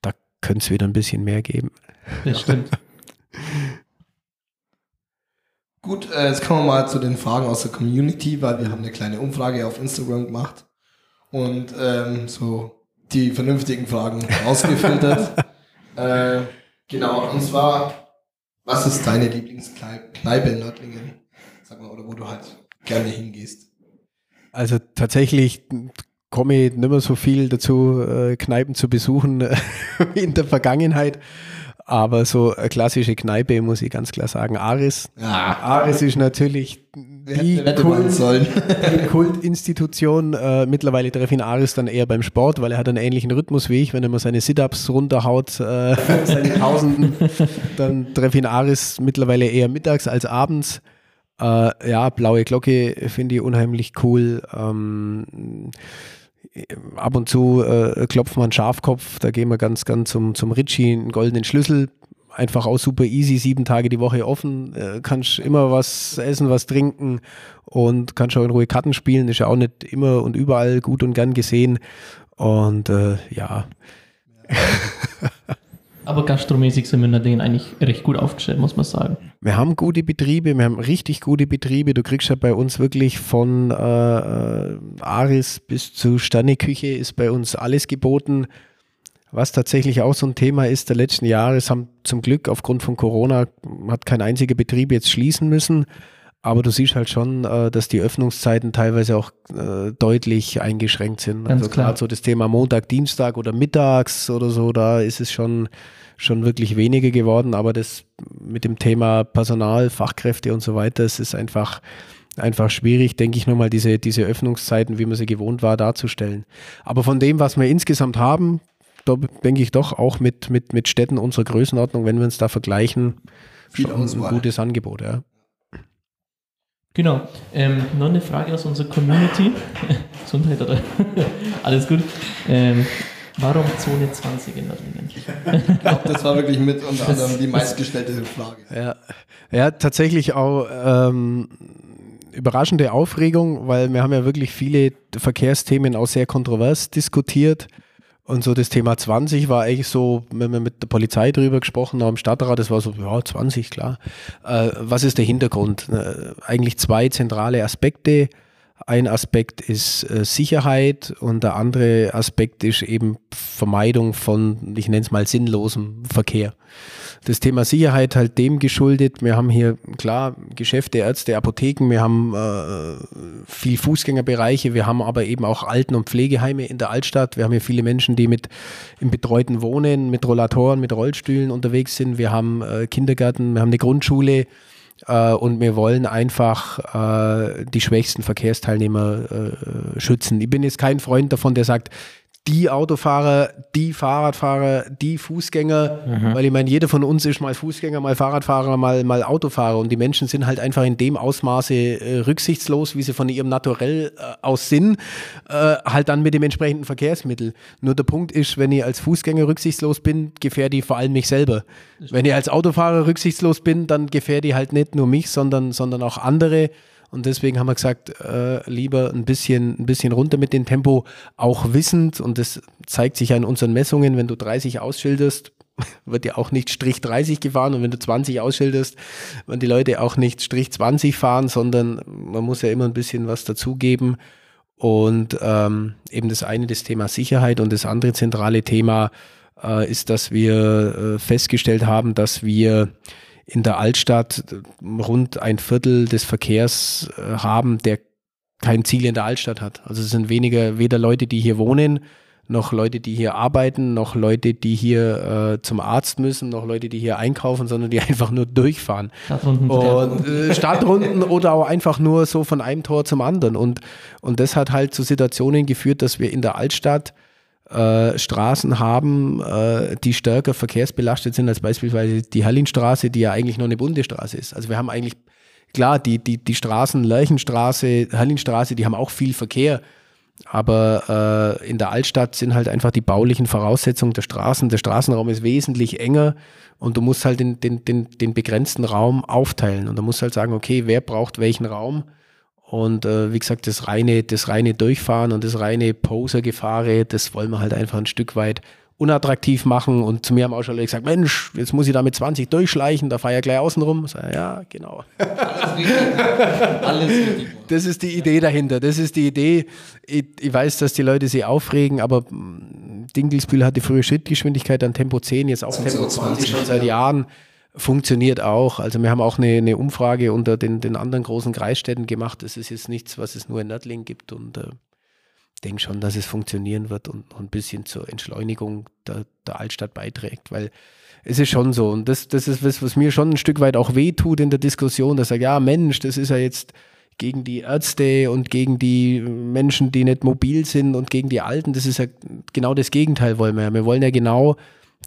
da könnte es wieder ein bisschen mehr geben. Das stimmt. Gut, äh, jetzt kommen wir mal zu den Fragen aus der Community, weil wir haben eine kleine Umfrage auf Instagram gemacht und ähm, so die vernünftigen Fragen ausgefiltert. äh, genau, und zwar, was ist deine Lieblingskneipe in Nördlingen? Sag mal, oder wo du halt gerne hingehst? Also tatsächlich komme ich nicht mehr so viel dazu, äh, Kneipen zu besuchen wie in der Vergangenheit. Aber so eine klassische Kneipe, muss ich ganz klar sagen, Aris. Ja. Aris ist natürlich die, Kult, die Kultinstitution. Äh, mittlerweile treffe ich Aris dann eher beim Sport, weil er hat einen ähnlichen Rhythmus wie ich. Wenn er mal seine Sit-Ups runterhaut, äh, seine Tausenden, dann treffe ich Aris mittlerweile eher mittags als abends. Äh, ja, blaue Glocke finde ich unheimlich cool. Ähm, ab und zu äh, klopft man Schafkopf, da gehen wir ganz, ganz zum, zum Ritchie, einen goldenen Schlüssel. Einfach auch super easy, sieben Tage die Woche offen. Äh, kannst immer was essen, was trinken und kannst auch in Ruhe Karten spielen. Ist ja auch nicht immer und überall gut und gern gesehen. Und äh, ja, Aber gastromäßig sind wir in der Dinge eigentlich recht gut aufgestellt, muss man sagen. Wir haben gute Betriebe, wir haben richtig gute Betriebe. Du kriegst ja bei uns wirklich von äh, Aris bis zu Sterneküche ist bei uns alles geboten. Was tatsächlich auch so ein Thema ist der letzten Jahre, es haben zum Glück aufgrund von Corona hat kein einziger Betrieb jetzt schließen müssen. Aber du siehst halt schon, äh, dass die Öffnungszeiten teilweise auch äh, deutlich eingeschränkt sind. Ganz also klar. gerade so das Thema Montag, Dienstag oder mittags oder so, da ist es schon, schon wirklich weniger geworden. Aber das mit dem Thema Personal, Fachkräfte und so weiter, es ist einfach, einfach schwierig, denke ich nochmal, diese, diese Öffnungszeiten, wie man sie gewohnt war, darzustellen. Aber von dem, was wir insgesamt haben, da denke ich doch auch mit, mit, mit Städten unserer Größenordnung, wenn wir uns da vergleichen, Viel schon ein gutes Angebot, ja. Genau. Ähm, noch eine Frage aus unserer Community. Gesundheit, oder? Alles gut. Ähm, warum Zone 20 in Nördlingen? Ich glaube, das war wirklich mit unter anderem die meistgestellte Frage. Ja, ja tatsächlich auch ähm, überraschende Aufregung, weil wir haben ja wirklich viele Verkehrsthemen auch sehr kontrovers diskutiert. Und so das Thema 20 war eigentlich so, wenn wir mit der Polizei drüber gesprochen haben, Stadtrat, das war so, ja, 20, klar. Äh, was ist der Hintergrund? Äh, eigentlich zwei zentrale Aspekte. Ein Aspekt ist äh, Sicherheit und der andere Aspekt ist eben Vermeidung von, ich nenne es mal, sinnlosem Verkehr. Das Thema Sicherheit halt dem geschuldet. Wir haben hier klar Geschäfte, Ärzte, Apotheken, wir haben äh, viel Fußgängerbereiche, wir haben aber eben auch Alten- und Pflegeheime in der Altstadt. Wir haben hier viele Menschen, die mit im betreuten Wohnen, mit Rollatoren, mit Rollstühlen unterwegs sind. Wir haben äh, Kindergärten, wir haben eine Grundschule. Äh, und wir wollen einfach äh, die schwächsten Verkehrsteilnehmer äh, schützen. Ich bin jetzt kein Freund davon, der sagt, die Autofahrer, die Fahrradfahrer, die Fußgänger, weil ich meine, jeder von uns ist mal Fußgänger, mal Fahrradfahrer, mal, mal Autofahrer und die Menschen sind halt einfach in dem Ausmaße äh, rücksichtslos, wie sie von ihrem Naturell äh, aus sind, äh, halt dann mit dem entsprechenden Verkehrsmittel. Nur der Punkt ist, wenn ich als Fußgänger rücksichtslos bin, gefährde ich vor allem mich selber. Wenn ich als Autofahrer rücksichtslos bin, dann gefährde ich halt nicht nur mich, sondern, sondern auch andere. Und deswegen haben wir gesagt, äh, lieber ein bisschen, ein bisschen runter mit dem Tempo, auch wissend, und das zeigt sich ja in unseren Messungen, wenn du 30 ausschilderst, wird ja auch nicht Strich 30 gefahren. Und wenn du 20 ausschilderst, werden die Leute auch nicht Strich 20 fahren, sondern man muss ja immer ein bisschen was dazugeben. Und ähm, eben das eine das Thema Sicherheit und das andere zentrale Thema äh, ist, dass wir äh, festgestellt haben, dass wir in der Altstadt rund ein Viertel des Verkehrs äh, haben, der kein Ziel in der Altstadt hat. Also es sind weniger weder Leute, die hier wohnen, noch Leute, die hier arbeiten, noch Leute, die hier äh, zum Arzt müssen, noch Leute, die hier einkaufen, sondern die einfach nur durchfahren. Stadtrunden. Und äh, Stadtrunden oder auch einfach nur so von einem Tor zum anderen. Und, und das hat halt zu Situationen geführt, dass wir in der Altstadt äh, Straßen haben, äh, die stärker verkehrsbelastet sind als beispielsweise die Herrlinstraße, die ja eigentlich nur eine Bundesstraße ist. Also wir haben eigentlich, klar, die, die, die Straßen, Lerchenstraße, Herrlinstraße, die haben auch viel Verkehr. Aber äh, in der Altstadt sind halt einfach die baulichen Voraussetzungen der Straßen. Der Straßenraum ist wesentlich enger und du musst halt den, den, den, den begrenzten Raum aufteilen. Und du musst halt sagen, okay, wer braucht welchen Raum? Und äh, wie gesagt, das reine, das reine Durchfahren und das reine Poser-Gefahre, das wollen wir halt einfach ein Stück weit unattraktiv machen. Und zu mir haben auch schon Leute gesagt, Mensch, jetzt muss ich da mit 20 durchschleichen, da fahre ich ja gleich außen rum. Sag, ja, genau. Alles richtig. Das ist die Idee dahinter. Das ist die Idee. Ich, ich weiß, dass die Leute sich aufregen, aber mm, Dinkelsbühl hatte früher Schrittgeschwindigkeit an Tempo 10, jetzt auch Tempo so 20 20, schon seit ja. Jahren. Funktioniert auch. Also wir haben auch eine, eine Umfrage unter den, den anderen großen Kreisstädten gemacht. Das ist jetzt nichts, was es nur in Nördling gibt und äh, denke schon, dass es funktionieren wird und, und ein bisschen zur Entschleunigung der, der Altstadt beiträgt, weil es ist schon so und das, das ist was, was mir schon ein Stück weit auch wehtut in der Diskussion, dass sage, ja Mensch, das ist ja jetzt gegen die Ärzte und gegen die Menschen, die nicht mobil sind und gegen die Alten. Das ist ja genau das Gegenteil wollen wir. Wir wollen ja genau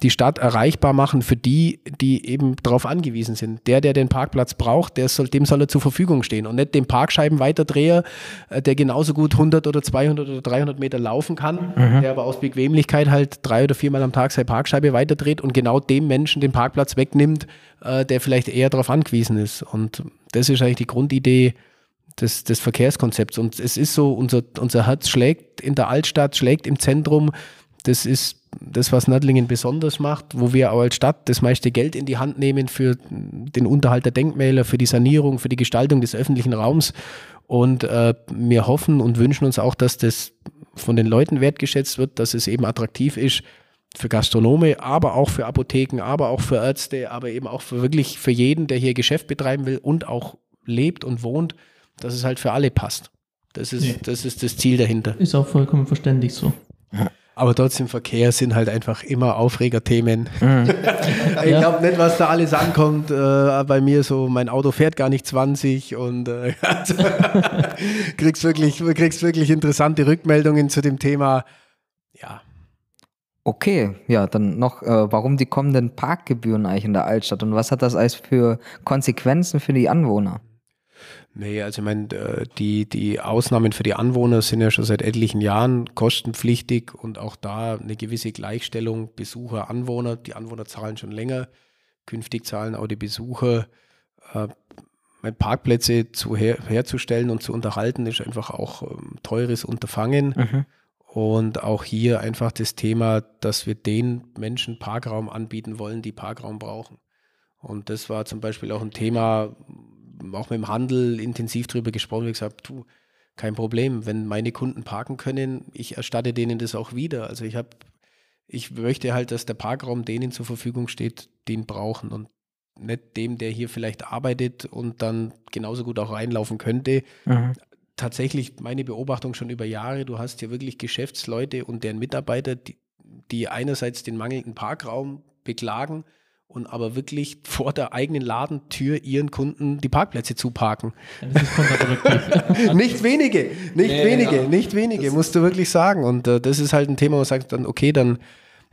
die Stadt erreichbar machen für die, die eben darauf angewiesen sind. Der, der den Parkplatz braucht, der soll, dem soll er zur Verfügung stehen und nicht dem Parkscheibenweiterdreher, äh, der genauso gut 100 oder 200 oder 300 Meter laufen kann, mhm. der aber aus Bequemlichkeit halt drei oder viermal am Tag seine Parkscheibe weiterdreht und genau dem Menschen den Parkplatz wegnimmt, äh, der vielleicht eher darauf angewiesen ist. Und das ist eigentlich die Grundidee des, des Verkehrskonzepts. Und es ist so, unser, unser Herz schlägt in der Altstadt, schlägt im Zentrum. Das ist das, was Nördlingen besonders macht, wo wir auch als Stadt das meiste Geld in die Hand nehmen für den Unterhalt der Denkmäler, für die Sanierung, für die Gestaltung des öffentlichen Raums. Und äh, wir hoffen und wünschen uns auch, dass das von den Leuten wertgeschätzt wird, dass es eben attraktiv ist für Gastronome, aber auch für Apotheken, aber auch für Ärzte, aber eben auch für wirklich für jeden, der hier Geschäft betreiben will und auch lebt und wohnt, dass es halt für alle passt. Das ist, ja. das, ist das Ziel dahinter. Ist auch vollkommen verständlich so. Aber trotzdem, Verkehr sind halt einfach immer Aufregerthemen. Mhm. ich glaube nicht, was da alles ankommt. Äh, bei mir so, mein Auto fährt gar nicht 20 und äh, also, kriegst, wirklich, kriegst wirklich interessante Rückmeldungen zu dem Thema. Ja. Okay, ja, dann noch, äh, warum die kommenden Parkgebühren eigentlich in der Altstadt und was hat das als für Konsequenzen für die Anwohner? Nee, also ich meine, äh, die, die Ausnahmen für die Anwohner sind ja schon seit etlichen Jahren kostenpflichtig und auch da eine gewisse Gleichstellung Besucher, Anwohner. Die Anwohner zahlen schon länger, künftig zahlen auch die Besucher. Äh, Parkplätze zu her, herzustellen und zu unterhalten ist einfach auch ähm, teures Unterfangen. Mhm. Und auch hier einfach das Thema, dass wir den Menschen Parkraum anbieten wollen, die Parkraum brauchen. Und das war zum Beispiel auch ein Thema, auch mit dem Handel intensiv darüber gesprochen und gesagt, du, kein Problem, wenn meine Kunden parken können, ich erstatte denen das auch wieder. Also ich habe, ich möchte halt, dass der Parkraum denen zur Verfügung steht, den brauchen und nicht dem, der hier vielleicht arbeitet und dann genauso gut auch reinlaufen könnte. Mhm. Tatsächlich meine Beobachtung schon über Jahre, du hast hier wirklich Geschäftsleute und deren Mitarbeiter, die, die einerseits den mangelnden Parkraum beklagen, und aber wirklich vor der eigenen Ladentür ihren Kunden die Parkplätze zuparken. das ist kontraproduktiv. nicht wenige, nicht ja, wenige, ja. nicht wenige, das musst du wirklich sagen. Und äh, das ist halt ein Thema, wo man sagt dann, okay, dann,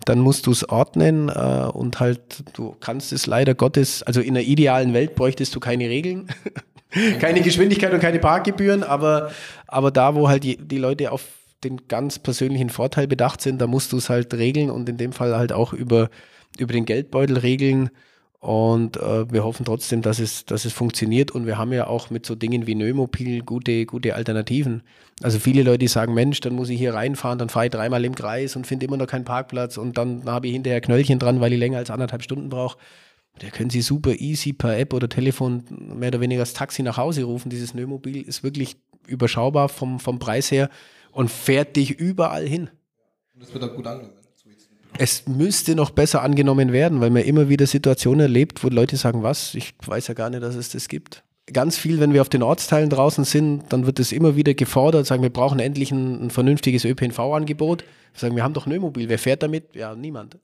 dann musst du es ordnen äh, und halt, du kannst es leider Gottes, also in einer idealen Welt bräuchtest du keine Regeln. keine Geschwindigkeit und keine Parkgebühren, aber, aber da, wo halt die, die Leute auf den ganz persönlichen Vorteil bedacht sind, da musst du es halt regeln und in dem Fall halt auch über über den Geldbeutel regeln. Und äh, wir hoffen trotzdem, dass es, dass es funktioniert. Und wir haben ja auch mit so Dingen wie Nömobil gute, gute Alternativen. Also viele Leute sagen, Mensch, dann muss ich hier reinfahren, dann fahre ich dreimal im Kreis und finde immer noch keinen Parkplatz und dann habe ich hinterher Knöllchen dran, weil ich länger als anderthalb Stunden brauche. Da können Sie super easy per App oder Telefon mehr oder weniger das Taxi nach Hause rufen. Dieses Nömobil ist wirklich überschaubar vom, vom Preis her und fährt dich überall hin. Und das wird auch gut angenommen es müsste noch besser angenommen werden, weil man immer wieder Situationen erlebt, wo Leute sagen, was, ich weiß ja gar nicht, dass es das gibt. Ganz viel, wenn wir auf den Ortsteilen draußen sind, dann wird es immer wieder gefordert, sagen, wir brauchen endlich ein, ein vernünftiges ÖPNV-Angebot. Wir sagen, wir haben doch Nömobil, wer fährt damit? Ja, niemand.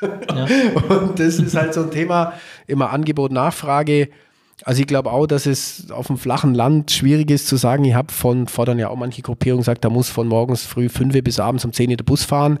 Ja. Und das ist halt so ein Thema, immer Angebot, Nachfrage. Also ich glaube auch, dass es auf dem flachen Land schwierig ist zu sagen, ich habe von, fordern ja auch manche Gruppierungen gesagt, da muss von morgens früh 5 bis abends um 10 Uhr der Bus fahren.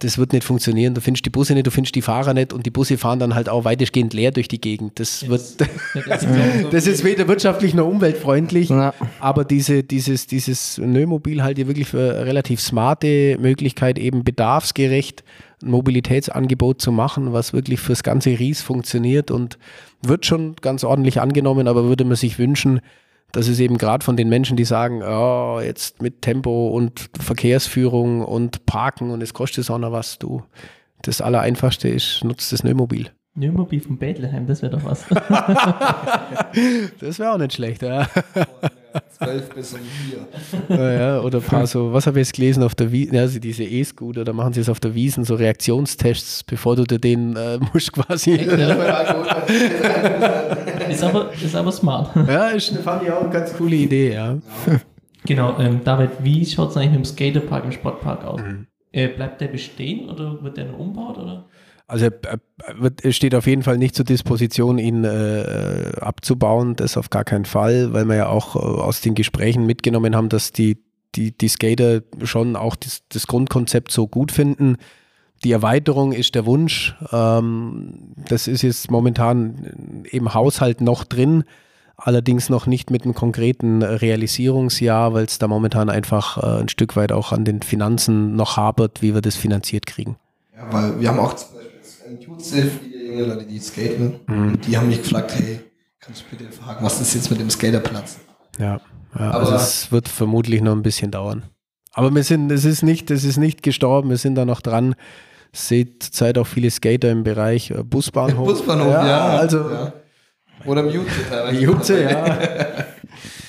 Das wird nicht funktionieren. Du findest die Busse nicht, du findest die Fahrer nicht und die Busse fahren dann halt auch weitestgehend leer durch die Gegend. Das, wird, das ist weder wirtschaftlich noch umweltfreundlich, ja. aber diese, dieses, dieses Nömobil halt hier wirklich für eine relativ smarte Möglichkeit, eben bedarfsgerecht ein Mobilitätsangebot zu machen, was wirklich fürs ganze Ries funktioniert und wird schon ganz ordentlich angenommen, aber würde man sich wünschen, dass es eben gerade von den Menschen, die sagen, oh, jetzt mit Tempo und Verkehrsführung und Parken und es kostet auch noch was, du, das Allereinfachste ist, nutzt das Nömobil. Nömobil von Bethlehem, das wäre doch was. das wäre auch nicht schlecht, ja. 12 bis um 4. Ja, ja, oder ein paar so, was habe ich jetzt gelesen auf der Wiesen, also diese E-Scooter, da machen sie es auf der Wiesen, so Reaktionstests, bevor du dir den äh, musst quasi. Ist aber, ist aber smart. Ja, ist, fand ich auch eine ganz coole Idee, ja. Genau, ähm, David, wie schaut es eigentlich mit dem Skaterpark im Sportpark aus? Äh, bleibt der bestehen oder wird der noch umgebaut? Oder? Also wird- er steht auf jeden Fall nicht zur Disposition, ihn äh, abzubauen, das auf gar keinen Fall, weil wir ja auch äh, aus den Gesprächen mitgenommen haben, dass die, die, die Skater schon auch das, das Grundkonzept so gut finden. Die Erweiterung ist der Wunsch. Ähm, das ist jetzt momentan im Haushalt noch drin, allerdings noch nicht mit einem konkreten Realisierungsjahr, weil es da momentan einfach äh, ein Stück weit auch an den Finanzen noch hapert, wie wir das finanziert kriegen. Ja, weil wir haben auch zum Beispiel ein Jutze, viele junge Leute, die skaten. Und die haben mich gefragt, hey, kannst du bitte fragen, was ist jetzt mit dem Skaterplatz? Ja, ja Aber- also es wird vermutlich noch ein bisschen dauern. Aber wir sind, es ist nicht, es ist nicht gestorben, wir sind da noch dran. Seht zurzeit auch viele Skater im Bereich äh, Busbahnhof. Busbahnhof, ja. Also ja. Oder im Jutze teilweise. Jutze, ja.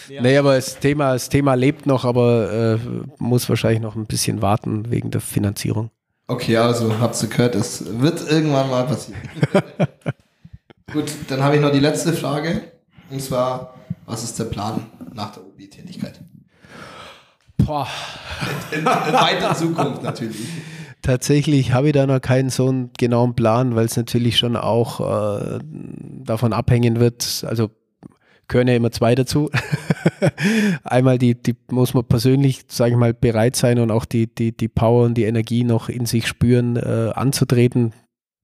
Nee, aber das Thema, das Thema lebt noch, aber äh, muss wahrscheinlich noch ein bisschen warten wegen der Finanzierung. Okay, also habt ihr gehört, es wird irgendwann mal passieren. Gut, dann habe ich noch die letzte Frage. Und zwar, was ist der Plan nach der OB-Tätigkeit? Boah. In, in weiter Zukunft natürlich. Tatsächlich habe ich da noch keinen so einen genauen Plan, weil es natürlich schon auch äh, davon abhängen wird. Also gehören ja immer zwei dazu. Einmal die, die muss man persönlich, sage ich mal, bereit sein und auch die, die, die Power und die Energie noch in sich spüren, äh, anzutreten.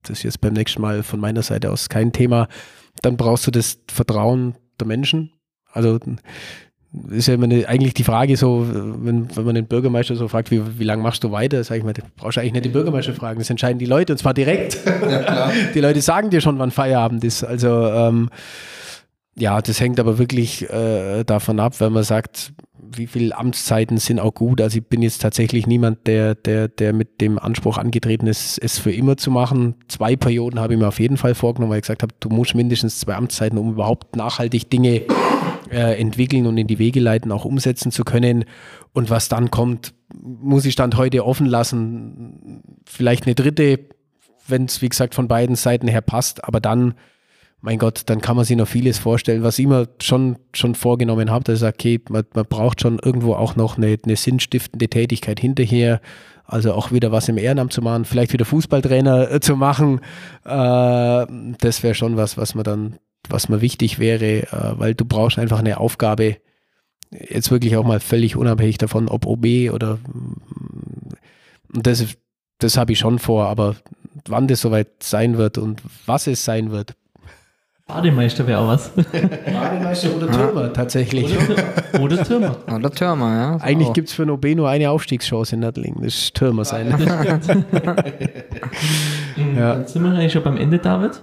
Das ist jetzt beim nächsten Mal von meiner Seite aus kein Thema. Dann brauchst du das Vertrauen der Menschen. Also ist ja immer eine, eigentlich die Frage so, wenn, wenn man den Bürgermeister so fragt, wie, wie lange machst du weiter, sag ich mal, du brauchst eigentlich nicht den Bürgermeister fragen, das entscheiden die Leute und zwar direkt. Ja. Die Leute sagen dir schon, wann Feierabend ist. Also ähm, ja, das hängt aber wirklich äh, davon ab, wenn man sagt, wie viele Amtszeiten sind auch gut. Also ich bin jetzt tatsächlich niemand, der, der, der mit dem Anspruch angetreten ist, es für immer zu machen. Zwei Perioden habe ich mir auf jeden Fall vorgenommen, weil ich gesagt habe, du musst mindestens zwei Amtszeiten, um überhaupt nachhaltig Dinge äh, entwickeln und in die Wege leiten, auch umsetzen zu können. Und was dann kommt, muss ich Stand heute offen lassen. Vielleicht eine dritte, wenn es, wie gesagt, von beiden Seiten her passt, aber dann, mein Gott, dann kann man sich noch vieles vorstellen, was ich mir schon, schon vorgenommen habe, dass ich sage, okay, man, man braucht schon irgendwo auch noch eine, eine sinnstiftende Tätigkeit hinterher, also auch wieder was im Ehrenamt zu machen, vielleicht wieder Fußballtrainer äh, zu machen, äh, das wäre schon was, was man dann, was mir wichtig wäre, äh, weil du brauchst einfach eine Aufgabe, jetzt wirklich auch mal völlig unabhängig davon, ob OB oder und das, das habe ich schon vor, aber wann das soweit sein wird und was es sein wird. Bademeister wäre auch was. Bademeister oder Türmer tatsächlich. Oder, oder Türmer. Oder Türmer, ja. Eigentlich gibt es für OB nur eine Aufstiegschance in Nördling, das ist Türmer sein. Mhm, Ja. Dann sind wir eigentlich schon beim Ende, David.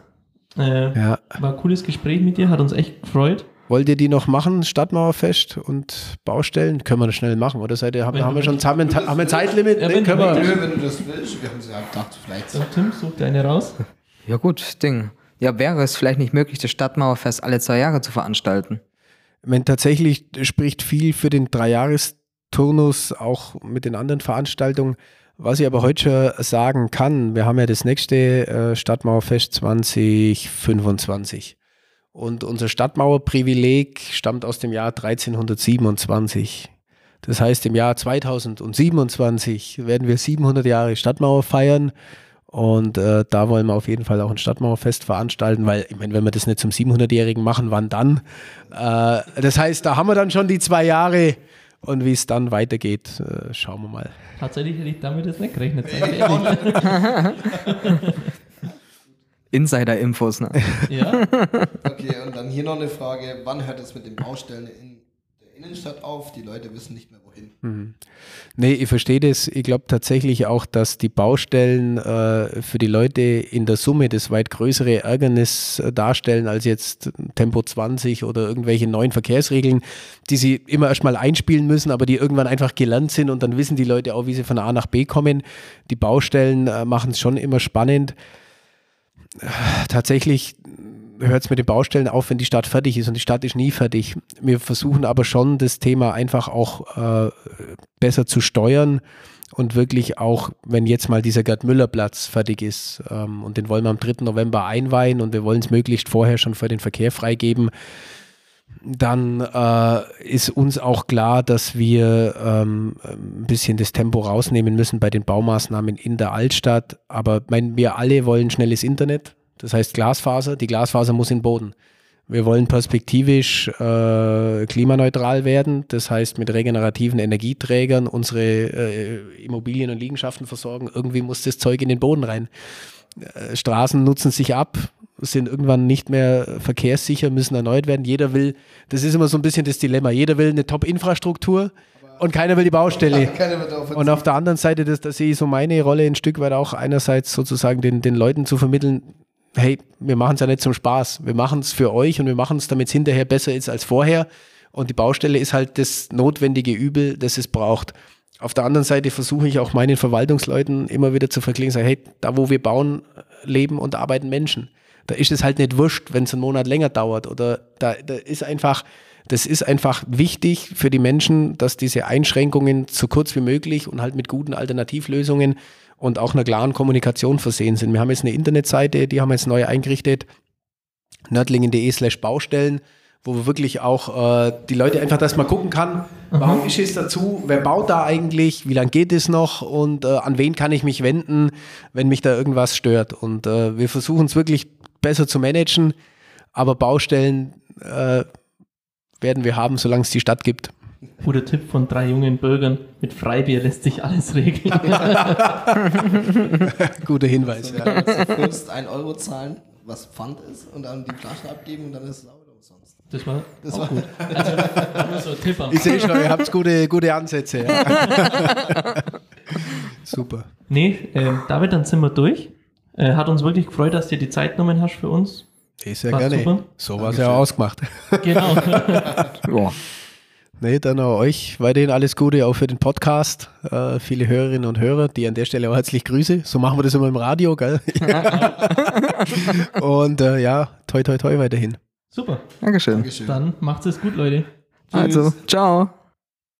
Äh, Ja. War ein cooles Gespräch mit dir, hat uns echt gefreut. Wollt ihr die noch machen, Stadtmauerfest und Baustellen? Können wir das schnell machen, oder seid ihr, haben, haben wir schon haben wir ein, haben wir ein Zeitlimit? Ja, Nee, wenn du können wir. wenn du das willst, wir haben sie ja gedacht, vielleicht. So, Tim, such dir eine raus. Ja, gut, Ding. Ja, wäre es vielleicht nicht möglich, das Stadtmauerfest alle zwei Jahre zu veranstalten? Wenn tatsächlich spricht viel für den Dreijahresturnus, auch mit den anderen Veranstaltungen. Was ich aber heute schon sagen kann, wir haben ja das nächste äh, Stadtmauerfest 2025. Und unser Stadtmauerprivileg stammt aus dem Jahr 1327. Das heißt, im Jahr 2027 werden wir 700 Jahre Stadtmauer feiern. Und äh, da wollen wir auf jeden Fall auch ein Stadtmauerfest veranstalten, weil, ich meine, wenn wir das nicht zum 700-Jährigen machen, wann dann? Äh, das heißt, da haben wir dann schon die zwei Jahre und wie es dann weitergeht, äh, schauen wir mal. Tatsächlich hätte ich damit jetzt nicht gerechnet. Insider-Infos, ne? ja, Okay, und dann hier noch eine Frage, wann hört es mit den Baustellen in der Innenstadt auf? Die Leute wissen nicht mehr wohin. Nee, ich verstehe das. Ich glaube tatsächlich auch, dass die Baustellen äh, für die Leute in der Summe das weit größere Ärgernis äh, darstellen als jetzt Tempo 20 oder irgendwelche neuen Verkehrsregeln, die sie immer erstmal einspielen müssen, aber die irgendwann einfach gelernt sind und dann wissen die Leute auch, wie sie von A nach B kommen. Die Baustellen äh, machen es schon immer spannend. Äh, tatsächlich hört es mit den Baustellen auf, wenn die Stadt fertig ist und die Stadt ist nie fertig. Wir versuchen aber schon das Thema einfach auch äh, besser zu steuern und wirklich auch, wenn jetzt mal dieser Gerd-Müller-Platz fertig ist ähm, und den wollen wir am 3. November einweihen und wir wollen es möglichst vorher schon für den Verkehr freigeben, dann äh, ist uns auch klar, dass wir ähm, ein bisschen das Tempo rausnehmen müssen bei den Baumaßnahmen in der Altstadt. Aber mein, wir alle wollen schnelles Internet, das heißt Glasfaser. Die Glasfaser muss in den Boden. Wir wollen perspektivisch äh, klimaneutral werden, das heißt mit regenerativen Energieträgern unsere äh, Immobilien und Liegenschaften versorgen. Irgendwie muss das Zeug in den Boden rein. Äh, Straßen nutzen sich ab, sind irgendwann nicht mehr verkehrssicher, müssen erneuert werden. Jeder will, das ist immer so ein bisschen das Dilemma, jeder will eine Top-Infrastruktur und keiner will die Baustelle. und auf der anderen Seite, das, da sehe ich so meine Rolle ein Stück weit auch einerseits sozusagen den, den Leuten zu vermitteln, hey, wir machen es ja nicht zum Spaß. Wir machen es für euch und wir machen es, damit es hinterher besser ist als vorher. Und die Baustelle ist halt das notwendige Übel, das es braucht. Auf der anderen Seite versuche ich auch meinen Verwaltungsleuten immer wieder zu verklingen, sagen, hey, da wo wir bauen, leben und arbeiten Menschen. Da ist es halt nicht wurscht, wenn es einen Monat länger dauert. Oder da, da ist einfach, das ist einfach wichtig für die Menschen, dass diese Einschränkungen so kurz wie möglich und halt mit guten Alternativlösungen und auch einer klaren Kommunikation versehen sind. Wir haben jetzt eine Internetseite, die haben wir jetzt neu eingerichtet, nördlingen.de slash Baustellen, wo wir wirklich auch äh, die Leute einfach das mal gucken kann, warum ist es dazu, wer baut da eigentlich, wie lange geht es noch und äh, an wen kann ich mich wenden, wenn mich da irgendwas stört. Und äh, wir versuchen es wirklich besser zu managen, aber Baustellen äh, werden wir haben, solange es die Stadt gibt. Guter Tipp von drei jungen Bürgern. Mit Freibier lässt sich alles regeln. Guter Hinweis. Also, ja. Du musst 1 Euro zahlen, was Pfand ist, und dann die Flasche abgeben und dann ist es auch wieder umsonst. Das war Das auch war- gut. Also, nur so ein Tipp am Ich sehe schon, ihr habt gute, gute Ansätze. Ja. Super. Nee, ähm, David, dann sind wir durch. Äh, hat uns wirklich gefreut, dass du dir die Zeit genommen hast für uns. Sehr War gerne. super. So war es ja auch ausgemacht. Genau. Ja. Nee, dann auch euch weiterhin alles Gute, auch für den Podcast. Äh, viele Hörerinnen und Hörer, die an der Stelle auch herzlich grüße. So machen wir das immer im Radio, gell? und äh, ja, toi toi toi weiterhin. Super. Dankeschön. Dankeschön. Dann macht's es gut, Leute. Also, ciao.